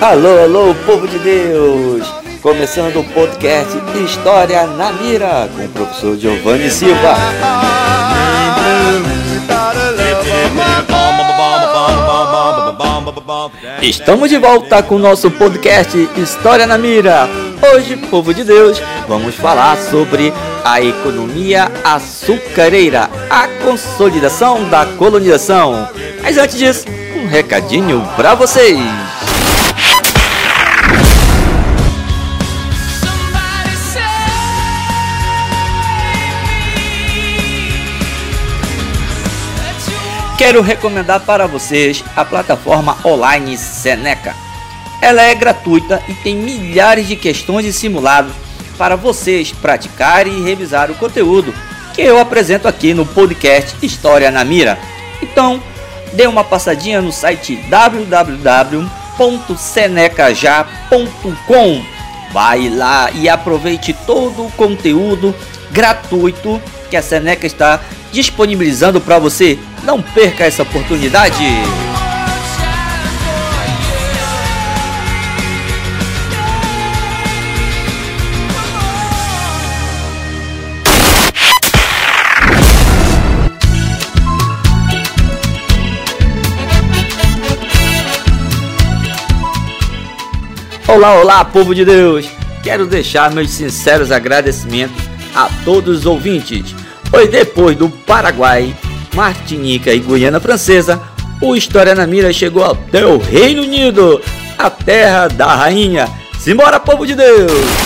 Alô, alô, povo de Deus! Começando o podcast História na Mira com o professor Giovanni Silva. Estamos de volta com o nosso podcast História na Mira. Hoje, povo de Deus, vamos falar sobre a economia açucareira, a consolidação da colonização. Mas antes disso, um recadinho para vocês. Quero recomendar para vocês a plataforma online Seneca. Ela é gratuita e tem milhares de questões e simulados para vocês praticarem e revisar o conteúdo que eu apresento aqui no podcast História na Mira. Então, dê uma passadinha no site www.senecaja.com. Vai lá e aproveite todo o conteúdo gratuito que a Seneca está disponibilizando para você. Não perca essa oportunidade. Olá, olá, povo de Deus! Quero deixar meus sinceros agradecimentos a todos os ouvintes, pois depois do Paraguai, Martinica e Guiana Francesa, o História na Mira chegou até o Reino Unido, a terra da rainha. Simbora, povo de Deus!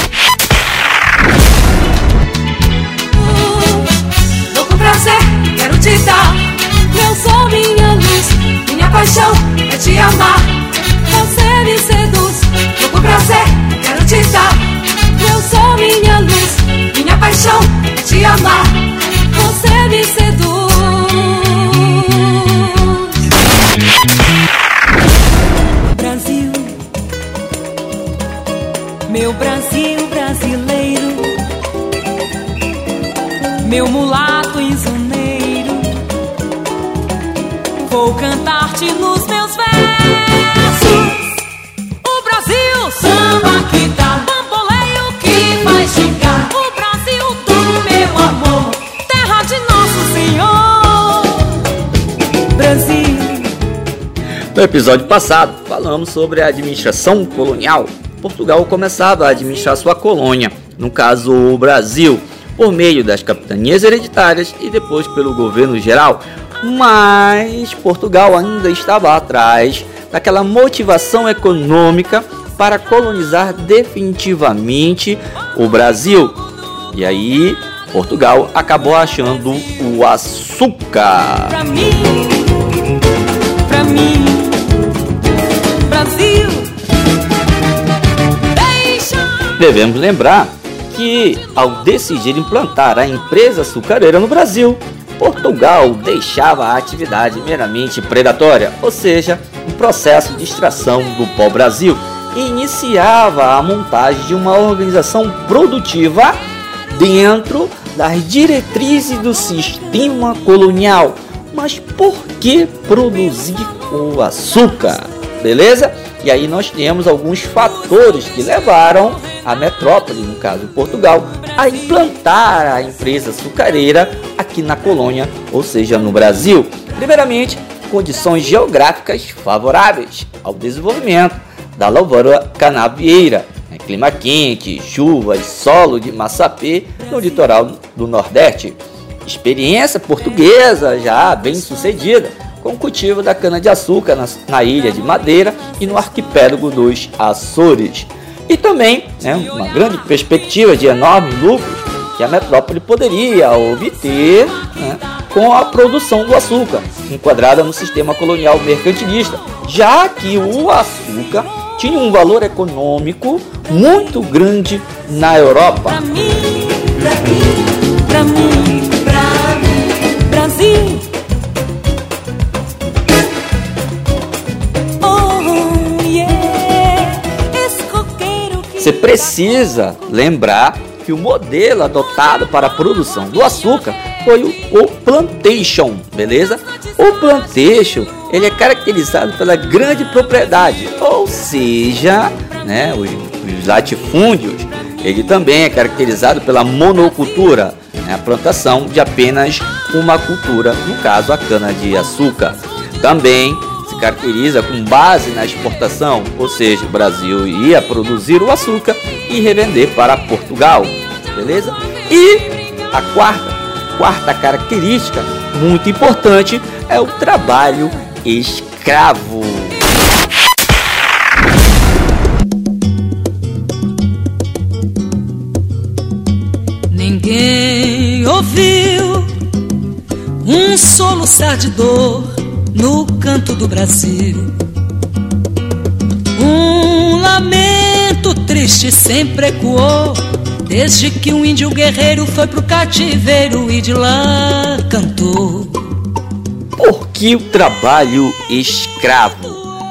Meu Brasil brasileiro meu mulato insoneiro. Vou cantar-te nos meus versos. O Brasil, samba que dá, bamboleio que faz gingar. O Brasil do meu amor, terra de nosso Senhor. Brasil. No episódio passado, falamos sobre a administração colonial. Portugal começava a administrar sua colônia, no caso o Brasil, por meio das capitanias hereditárias e depois pelo governo geral. Mas Portugal ainda estava atrás daquela motivação econômica para colonizar definitivamente o Brasil. E aí Portugal acabou achando o açúcar. Devemos lembrar que, ao decidir implantar a empresa açucareira no Brasil, Portugal deixava a atividade meramente predatória, ou seja, um processo de extração do pau-brasil, e iniciava a montagem de uma organização produtiva dentro das diretrizes do sistema colonial. Mas por que produzir o açúcar? Beleza? E aí nós temos alguns fatores que levaram a metrópole, no caso Portugal, a implantar a empresa açucareira aqui na colônia, ou seja, no Brasil. Primeiramente, condições geográficas favoráveis ao desenvolvimento da lavoura canavieira, né? clima quente, chuvas, solo de massapê no litoral do Nordeste. Experiência portuguesa já bem sucedida com o cultivo da cana-de-açúcar na, na ilha de Madeira e no arquipélago dos Açores. E também né, uma grande perspectiva de enormes lucros que a metrópole poderia obter né, com a produção do açúcar, enquadrada no sistema colonial mercantilista, já que o açúcar tinha um valor econômico muito grande na Europa. Pra mim, pra mim, pra mim, precisa lembrar que o modelo adotado para a produção do açúcar foi o, o plantation, beleza? O plantation ele é caracterizado pela grande propriedade, ou seja, né, os, os latifúndios. Ele também é caracterizado pela monocultura, né, a plantação de apenas uma cultura, no caso a cana de açúcar. Também caracteriza com base na exportação, ou seja, o Brasil ia produzir o açúcar e revender para Portugal, beleza? E a quarta, quarta característica muito importante é o trabalho escravo. Ninguém ouviu um soluçar de dor no canto do Brasil. Um lamento triste sempre ecoou, desde que um índio guerreiro foi pro cativeiro e de lá cantou. Por que o trabalho escravo?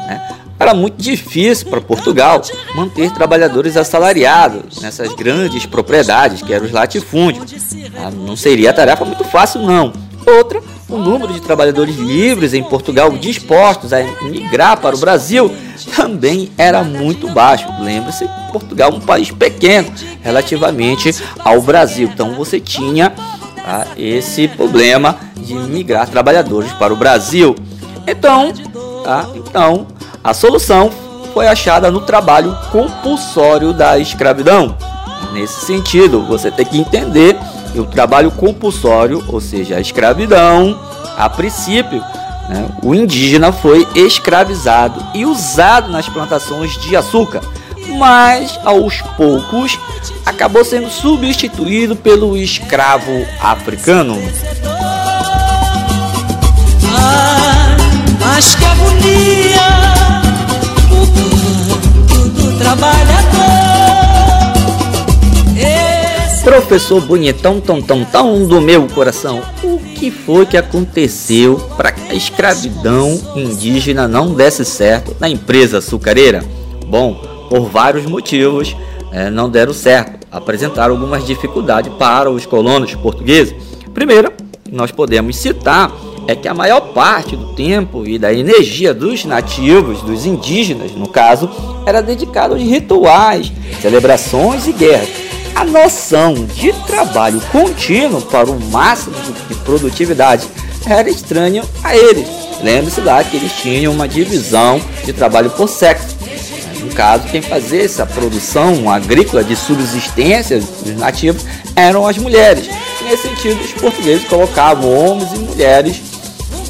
né? Era muito difícil para Portugal manter trabalhadores assalariados nessas grandes propriedades que eram os latifúndios. Ah, Não seria tarefa muito fácil, não. Outra, o número de trabalhadores livres em Portugal dispostos a migrar para o Brasil também era muito baixo. Lembre-se, Portugal é um país pequeno relativamente ao Brasil. Então você tinha tá, esse problema de migrar trabalhadores para o Brasil. Então, tá, então a solução foi achada no trabalho compulsório da escravidão. Nesse sentido, você tem que entender o trabalho compulsório, ou seja, a escravidão, a princípio, né, o indígena foi escravizado e usado nas plantações de açúcar, mas aos poucos acabou sendo substituído pelo escravo africano. Mas que agonia o do trabalhador. Professor bonitão, tão, tão, tão do meu coração, o que foi que aconteceu para que a escravidão indígena não desse certo na empresa açucareira? Bom, por vários motivos eh, não deram certo, apresentaram algumas dificuldades para os colonos portugueses. Primeiro, nós podemos citar é que a maior parte do tempo e da energia dos nativos, dos indígenas, no caso, era dedicado aos rituais, celebrações e guerras. A noção de trabalho contínuo para o máximo de produtividade era estranho a eles. Lembre-se lá que eles tinham uma divisão de trabalho por sexo. No caso, quem fazia essa produção agrícola de subsistência dos nativos eram as mulheres. Nesse sentido, os portugueses colocavam homens e mulheres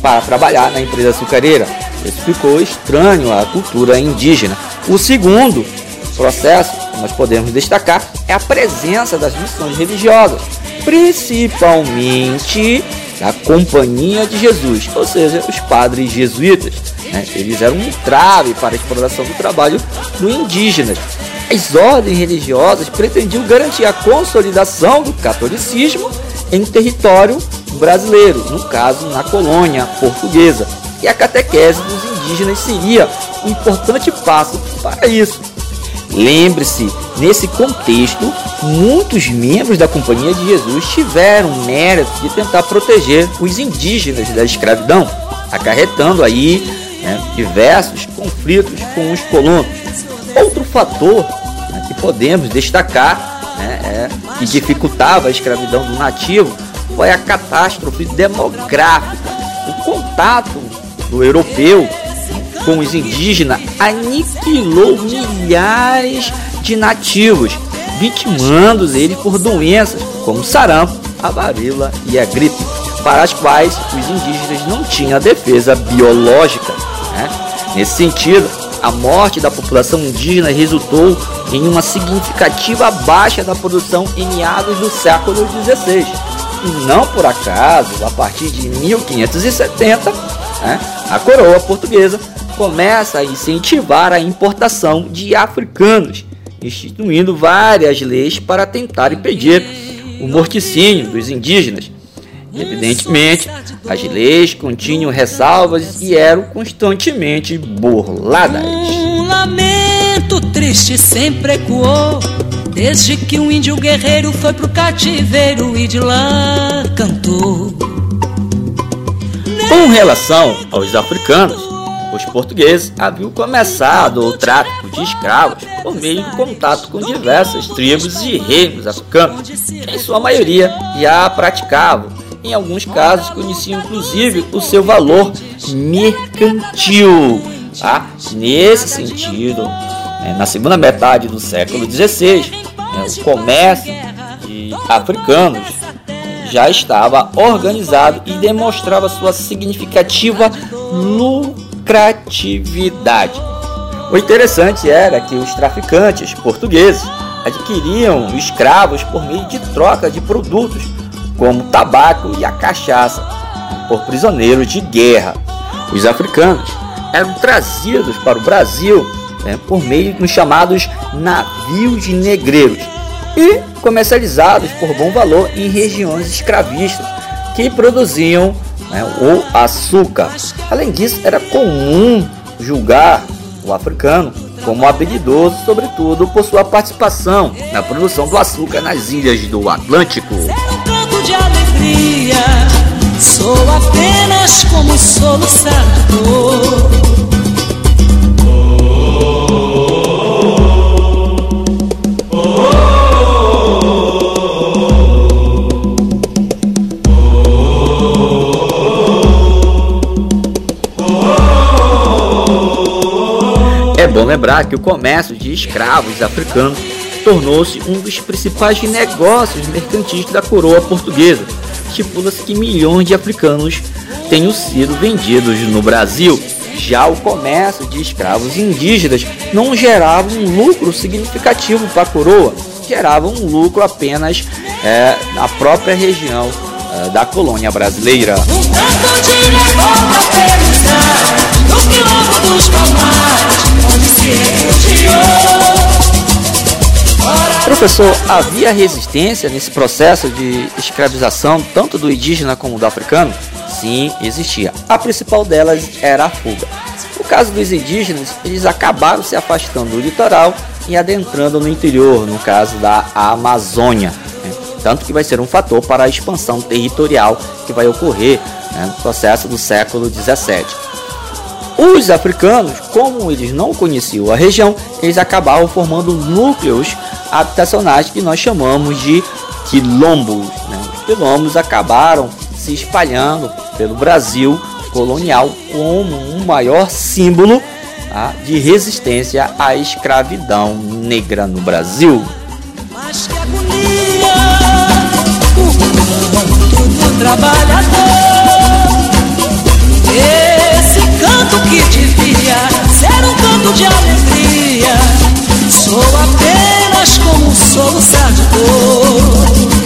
para trabalhar na empresa açucareira. Isso ficou estranho à cultura indígena. O segundo processo nós podemos destacar é a presença das missões religiosas, principalmente da Companhia de Jesus, ou seja, os padres jesuítas. né? Eles eram um trave para a exploração do trabalho do indígenas. As ordens religiosas pretendiam garantir a consolidação do catolicismo em território brasileiro, no caso na colônia portuguesa. E a catequese dos indígenas seria um importante passo para isso. Lembre-se, nesse contexto, muitos membros da Companhia de Jesus tiveram mérito de tentar proteger os indígenas da escravidão, acarretando aí né, diversos conflitos com os colonos. Outro fator né, que podemos destacar né, é, que dificultava a escravidão do nativo foi a catástrofe demográfica. O contato do europeu com os indígenas aniquilou milhares de nativos, vitimando eles por doenças como sarampo, a varíola e a gripe, para as quais os indígenas não tinham defesa biológica. né? Nesse sentido, a morte da população indígena resultou em uma significativa baixa da produção em meados do século XVI. E não por acaso, a partir de 1570, né, a coroa portuguesa começa a incentivar a importação de africanos, instituindo várias leis para tentar impedir o morticínio dos indígenas. Evidentemente, as leis continham ressalvas e eram constantemente burladas. Um lamento triste sempre ecoou, Desde que um índio guerreiro foi pro cativeiro e de lá cantou. Com relação aos africanos, os portugueses haviam começado o tráfico de escravos por meio do contato com diversas tribos e reinos africanos, que em sua maioria já praticavam. Em alguns casos, conheciam inclusive o seu valor mercantil. Tá? Nesse sentido, né, na segunda metade do século XVI, né, o comércio de africanos já estava organizado e demonstrava sua significativa lucratividade. O interessante era que os traficantes portugueses adquiriam escravos por meio de troca de produtos, como o tabaco e a cachaça, por prisioneiros de guerra. Os africanos eram trazidos para o Brasil né, por meio dos chamados navios negreiros e comercializados por bom valor em regiões escravistas que produziam né, o açúcar. Além disso, era comum julgar o africano como habilidoso, sobretudo por sua participação na produção do açúcar nas ilhas do Atlântico. Sou apenas como lembrar que o comércio de escravos africanos tornou-se um dos principais negócios mercantis da coroa portuguesa. Estipula-se que milhões de africanos tenham sido vendidos no Brasil. Já o comércio de escravos indígenas não gerava um lucro significativo para a coroa, gerava um lucro apenas é, na própria região é, da colônia brasileira. Professor, havia resistência nesse processo de escravização, tanto do indígena como do africano? Sim, existia. A principal delas era a fuga. No caso dos indígenas, eles acabaram se afastando do litoral e adentrando no interior, no caso da Amazônia. Né? Tanto que vai ser um fator para a expansão territorial que vai ocorrer né, no processo do século 17. Os africanos, como eles não conheciam a região, eles acabavam formando núcleos habitacionais que nós chamamos de quilombos. Né? Os quilombos acabaram se espalhando pelo Brasil colonial como um maior símbolo tá? de resistência à escravidão negra no Brasil. Mas que agonia, o trabalhador que devia ser um canto de alegria. Sou apenas como um soluçar de dor.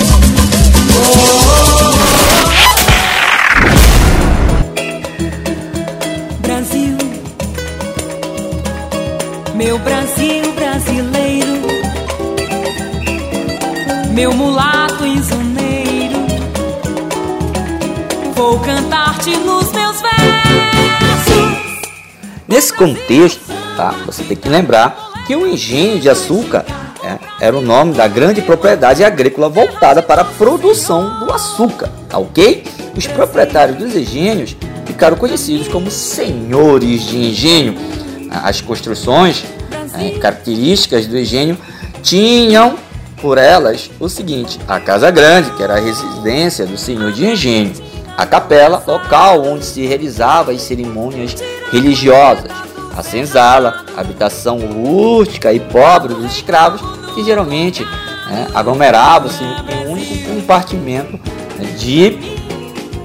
Brasil, meu Brasil brasileiro, meu mulato isoneiro, vou cantar-te nos meus. Nesse contexto, tá, você tem que lembrar que o engenho de açúcar é, era o nome da grande propriedade agrícola voltada para a produção do açúcar, tá ok? Os proprietários dos engenhos ficaram conhecidos como senhores de engenho. As construções é, características do engenho tinham por elas o seguinte: a casa grande, que era a residência do senhor de engenho, a capela, local onde se realizavam as cerimônias religiosas, a senzala, habitação rústica e pobre dos escravos, que geralmente né, aglomeravam-se em um único compartimento né, de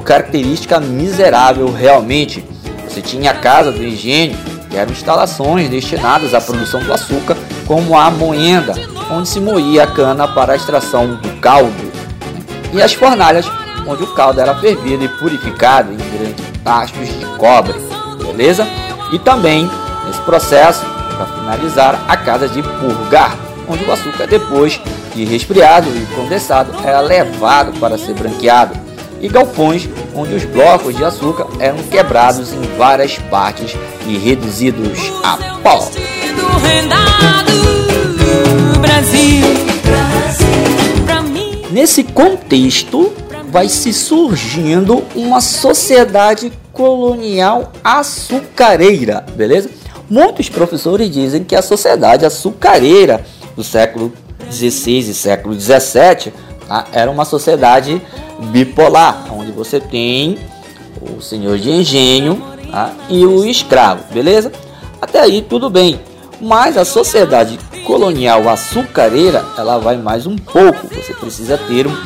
característica miserável realmente. Você tinha a casa do engenho, que eram instalações destinadas à produção do açúcar, como a moenda, onde se moía a cana para a extração do caldo, né, e as fornalhas, onde o caldo era fervido e purificado em grandes tachos de cobre beleza? E também, nesse processo, para finalizar, a casa de purgar, onde o açúcar, depois de resfriado e condensado, era levado para ser branqueado, e galpões, onde os blocos de açúcar eram quebrados em várias partes e reduzidos a pó. Nesse contexto, vai se surgindo uma sociedade colonial açucareira, beleza? Muitos professores dizem que a sociedade açucareira do século XVI e século XVII tá? era uma sociedade bipolar, onde você tem o senhor de engenho tá? e o escravo, beleza? Até aí tudo bem, mas a sociedade colonial açucareira ela vai mais um pouco. Você precisa ter um,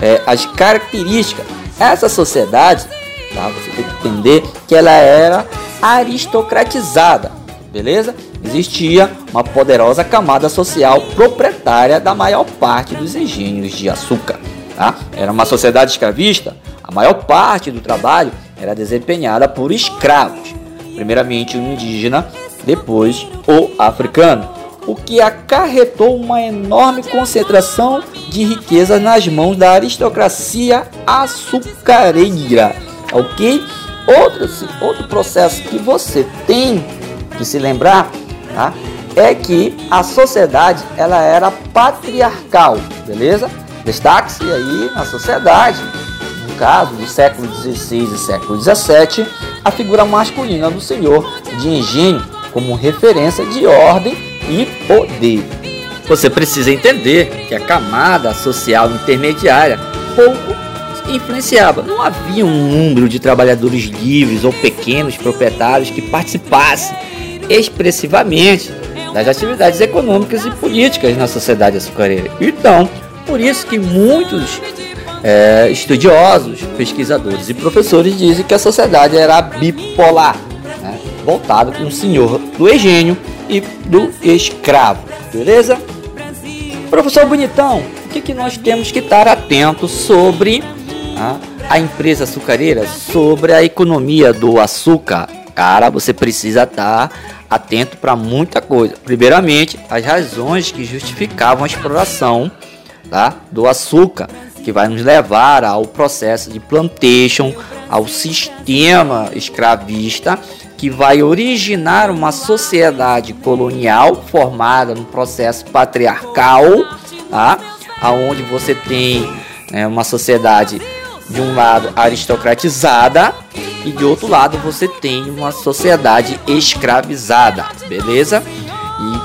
é, as características. Essa sociedade, tá? Você tem que entender que ela era aristocratizada, beleza? Existia uma poderosa camada social proprietária da maior parte dos engenhos de açúcar. Tá? Era uma sociedade escravista. A maior parte do trabalho era desempenhada por escravos, primeiramente o indígena, depois o africano, o que acarretou uma enorme concentração de riqueza nas mãos da aristocracia açucareira, ok? Outro, outro processo que você tem que se lembrar tá? é que a sociedade ela era patriarcal, beleza? Destaque-se aí na sociedade, no caso do século XVI e século XVII, a figura masculina do senhor de engenho como referência de ordem e poder. Você precisa entender que a camada social intermediária pouco influenciava. Não havia um número de trabalhadores livres ou pequenos proprietários que participassem expressivamente das atividades econômicas e políticas na sociedade açucareira. Então, por isso que muitos é, estudiosos, pesquisadores e professores dizem que a sociedade era bipolar, né? voltado com o senhor do engenho e do escravo, beleza? Professor Bonitão, o que, que nós temos que estar atentos sobre a, a empresa açucareira, sobre a economia do açúcar? Cara, você precisa estar atento para muita coisa. Primeiramente, as razões que justificavam a exploração tá, do açúcar, que vai nos levar ao processo de plantation, ao sistema escravista, que vai originar uma sociedade colonial formada no processo patriarcal, tá? aonde você tem é, uma sociedade de um lado aristocratizada e de outro lado você tem uma sociedade escravizada, beleza?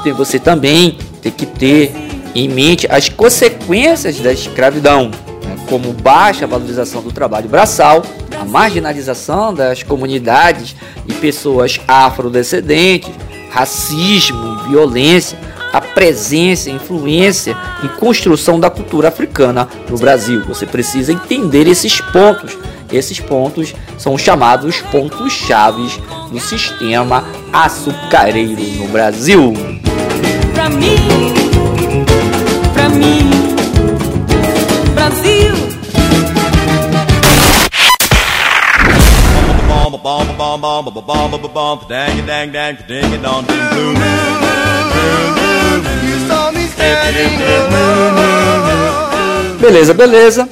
E você também tem que ter em mente as consequências da escravidão, né? Como baixa valorização do trabalho braçal, a marginalização das comunidades e pessoas afrodescendentes, racismo e violência, a presença, influência e construção da cultura africana no Brasil. Você precisa entender esses pontos. Esses pontos são chamados pontos chaves do sistema açucareiro no Brasil. Beleza, beleza.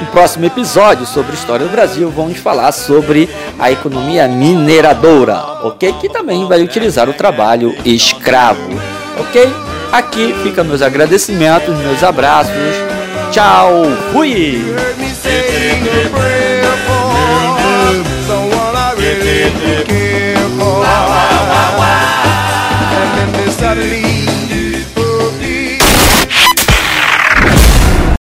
No próximo episódio sobre história do Brasil, vamos falar sobre a economia mineradora, ok? Que também vai utilizar o trabalho escravo, ok? Aqui fica meus agradecimentos, meus abraços. Tchau, fui!